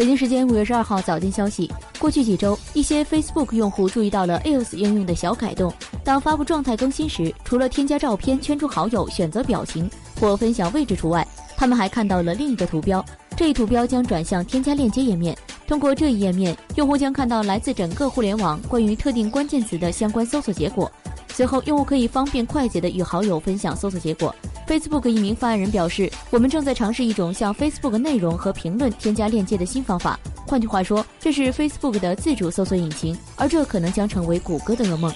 北京时间五月十二号早间消息，过去几周，一些 Facebook 用户注意到了 else 应用的小改动。当发布状态更新时，除了添加照片、圈出好友、选择表情或分享位置除外，他们还看到了另一个图标。这一图标将转向添加链接页面。通过这一页面，用户将看到来自整个互联网关于特定关键词的相关搜索结果。随后，用户可以方便快捷地与好友分享搜索结果。Facebook 一名发言人表示：“我们正在尝试一种向 Facebook 内容和评论添加链接的新方法。换句话说，这是 Facebook 的自主搜索引擎，而这可能将成为谷歌的噩梦。”